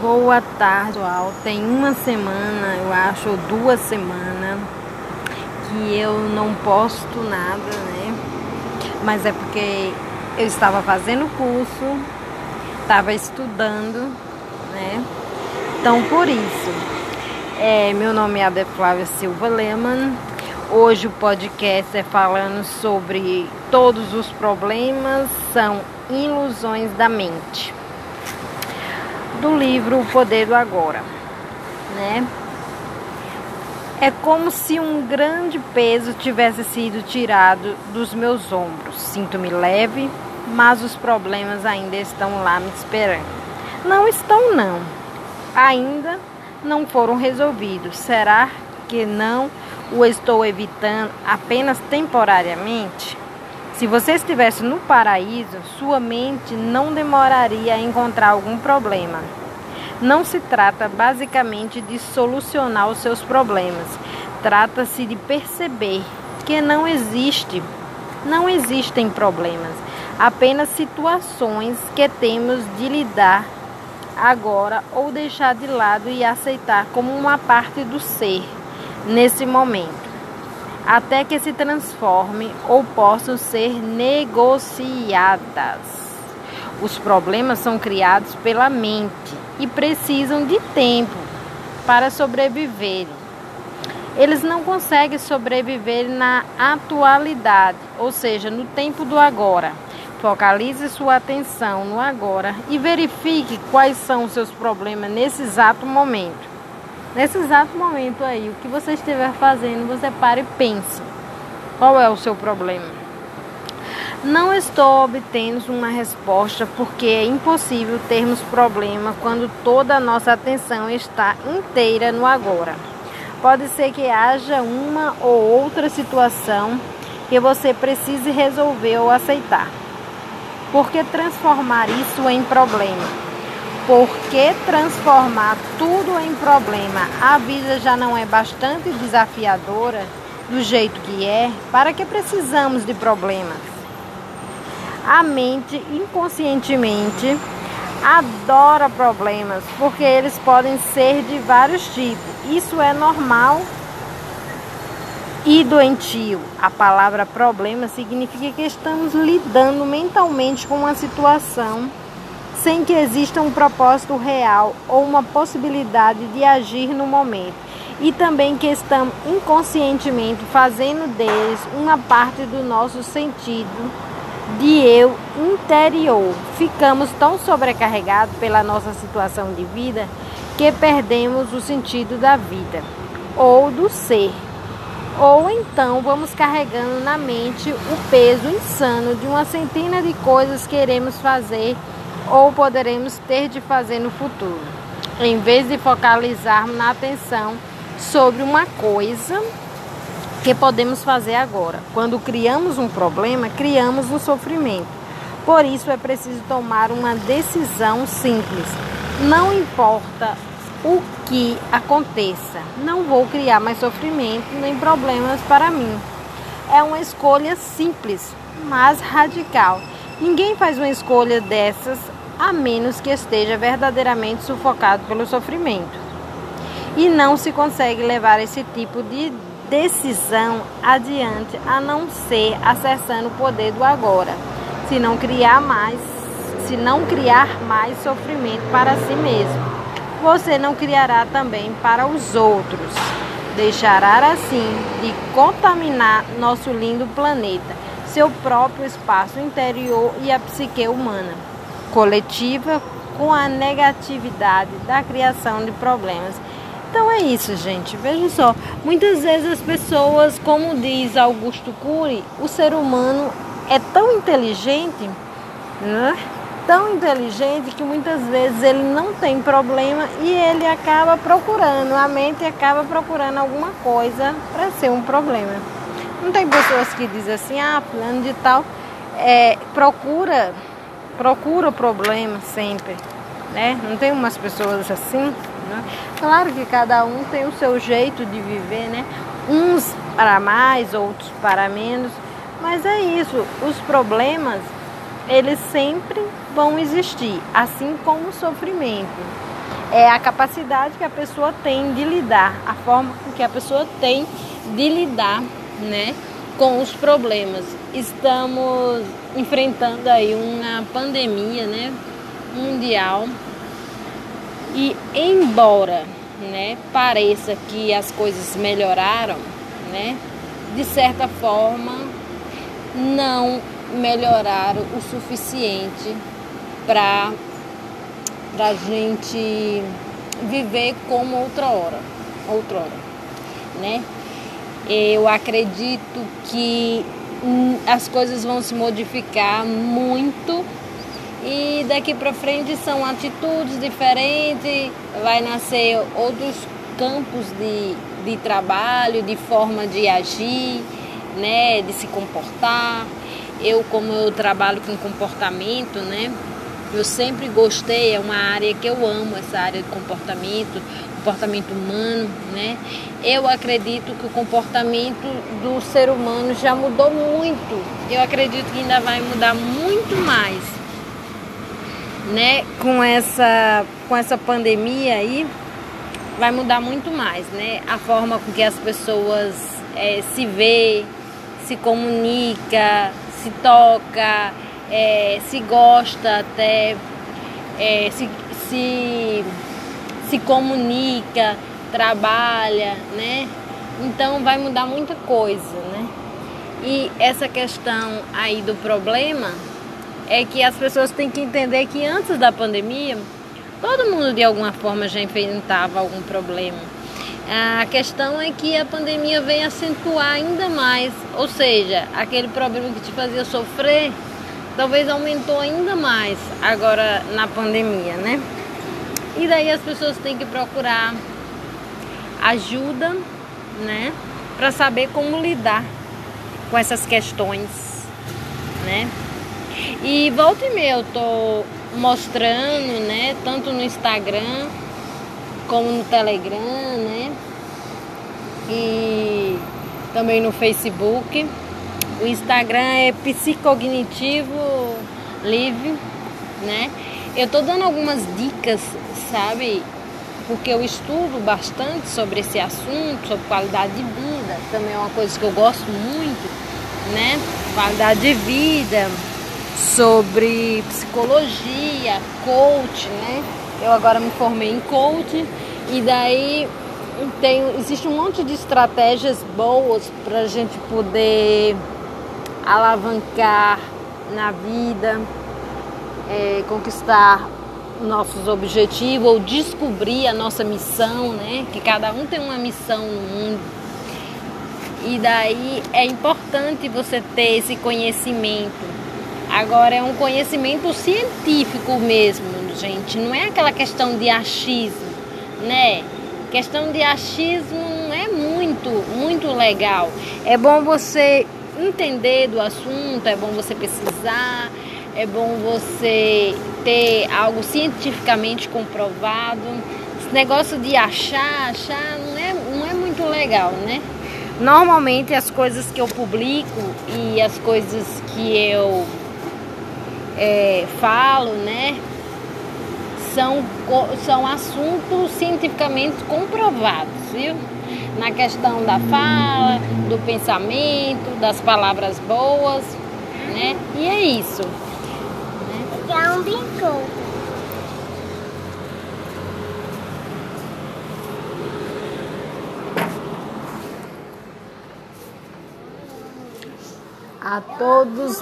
Boa tarde, pessoal. Tem uma semana, eu acho, ou duas semanas, que eu não posto nada, né? Mas é porque eu estava fazendo curso, estava estudando, né? Então, por isso, é, meu nome é Ada Flávia Silva Lehmann. Hoje o podcast é falando sobre todos os problemas são ilusões da mente do livro O Poder do Agora, né? É como se um grande peso tivesse sido tirado dos meus ombros. Sinto-me leve, mas os problemas ainda estão lá me esperando. Não estão não. Ainda não foram resolvidos. Será que não o estou evitando apenas temporariamente? Se você estivesse no paraíso, sua mente não demoraria a encontrar algum problema. Não se trata basicamente de solucionar os seus problemas. Trata-se de perceber que não existe, não existem problemas, apenas situações que temos de lidar agora ou deixar de lado e aceitar como uma parte do ser nesse momento até que se transformem ou possam ser negociadas. Os problemas são criados pela mente e precisam de tempo para sobreviverem. Eles não conseguem sobreviver na atualidade, ou seja, no tempo do agora. Focalize sua atenção no agora e verifique quais são os seus problemas nesse exato momento. Nesse exato momento aí, o que você estiver fazendo, você pare e pense. Qual é o seu problema? Não estou obtendo uma resposta porque é impossível termos problema quando toda a nossa atenção está inteira no agora. Pode ser que haja uma ou outra situação que você precise resolver ou aceitar. Por que transformar isso em problema? Por que transformar tudo em problema? A vida já não é bastante desafiadora do jeito que é? Para que precisamos de problemas? A mente inconscientemente adora problemas porque eles podem ser de vários tipos. Isso é normal e doentio. A palavra problema significa que estamos lidando mentalmente com uma situação sem que exista um propósito real ou uma possibilidade de agir no momento, e também que estamos inconscientemente fazendo deles uma parte do nosso sentido de eu interior. Ficamos tão sobrecarregados pela nossa situação de vida que perdemos o sentido da vida ou do ser. Ou então vamos carregando na mente o peso insano de uma centena de coisas que queremos fazer ou poderemos ter de fazer no futuro, em vez de focalizarmos na atenção sobre uma coisa que podemos fazer agora. Quando criamos um problema, criamos um sofrimento. Por isso é preciso tomar uma decisão simples. Não importa o que aconteça, não vou criar mais sofrimento nem problemas para mim. É uma escolha simples, mas radical. Ninguém faz uma escolha dessas a menos que esteja verdadeiramente sufocado pelo sofrimento. E não se consegue levar esse tipo de decisão adiante a não ser acessando o poder do agora, se não criar mais, se não criar mais sofrimento para si mesmo. Você não criará também para os outros. Deixará assim de contaminar nosso lindo planeta, seu próprio espaço interior e a psique humana coletiva com a negatividade da criação de problemas. Então é isso, gente. Veja só, muitas vezes as pessoas, como diz Augusto Cury, o ser humano é tão inteligente, né? Tão inteligente que muitas vezes ele não tem problema e ele acaba procurando, a mente acaba procurando alguma coisa para ser um problema. Não tem pessoas que dizem assim, ah, plano de tal, é, procura procura o problema sempre, né? Não tem umas pessoas assim, né? Claro que cada um tem o seu jeito de viver, né? Uns para mais, outros para menos, mas é isso. Os problemas eles sempre vão existir, assim como o sofrimento. É a capacidade que a pessoa tem de lidar, a forma com que a pessoa tem de lidar, né, com os problemas. Estamos enfrentando aí uma pandemia, né, mundial. E embora, né, pareça que as coisas melhoraram, né, de certa forma não melhoraram o suficiente para a gente viver como outrora, outrora, né? Eu acredito que hum, as coisas vão se modificar muito e daqui para frente são atitudes diferentes, vai nascer outros campos de, de trabalho, de forma de agir, né, de se comportar. Eu, como eu trabalho com comportamento, né, eu sempre gostei, é uma área que eu amo, essa área de comportamento, comportamento humano, né? Eu acredito que o comportamento do ser humano já mudou muito. Eu acredito que ainda vai mudar muito mais, né? Com essa, com essa pandemia aí, vai mudar muito mais, né? A forma com que as pessoas é, se vê, se comunica, se toca, é, se gosta até, é, se, se, se comunica, trabalha, né? Então vai mudar muita coisa, né? E essa questão aí do problema é que as pessoas têm que entender que antes da pandemia todo mundo de alguma forma já enfrentava algum problema. A questão é que a pandemia vem acentuar ainda mais, ou seja, aquele problema que te fazia sofrer talvez aumentou ainda mais agora na pandemia, né? E daí as pessoas têm que procurar ajuda, né, para saber como lidar com essas questões, né? E volta e meia eu tô mostrando, né, tanto no Instagram como no Telegram, né? E também no Facebook o Instagram é psicognitivo livre, né? Eu tô dando algumas dicas, sabe? Porque eu estudo bastante sobre esse assunto, sobre qualidade de vida. Também é uma coisa que eu gosto muito, né? Qualidade de vida, sobre psicologia, coach, né? Eu agora me formei em coach e daí tem, existe um monte de estratégias boas para a gente poder alavancar na vida, é, conquistar nossos objetivos ou descobrir a nossa missão, né? Que cada um tem uma missão no mundo. E daí é importante você ter esse conhecimento. Agora é um conhecimento científico mesmo, gente. Não é aquela questão de achismo, né? Questão de achismo não é muito, muito legal. É bom você entender do assunto, é bom você pesquisar, é bom você ter algo cientificamente comprovado. Esse negócio de achar, achar não é, não é muito legal, né? Normalmente as coisas que eu publico e as coisas que eu é, falo, né? São, são assuntos cientificamente comprovados, viu? Na questão da fala, do pensamento, das palavras boas, né? E é isso. É um bico. A todos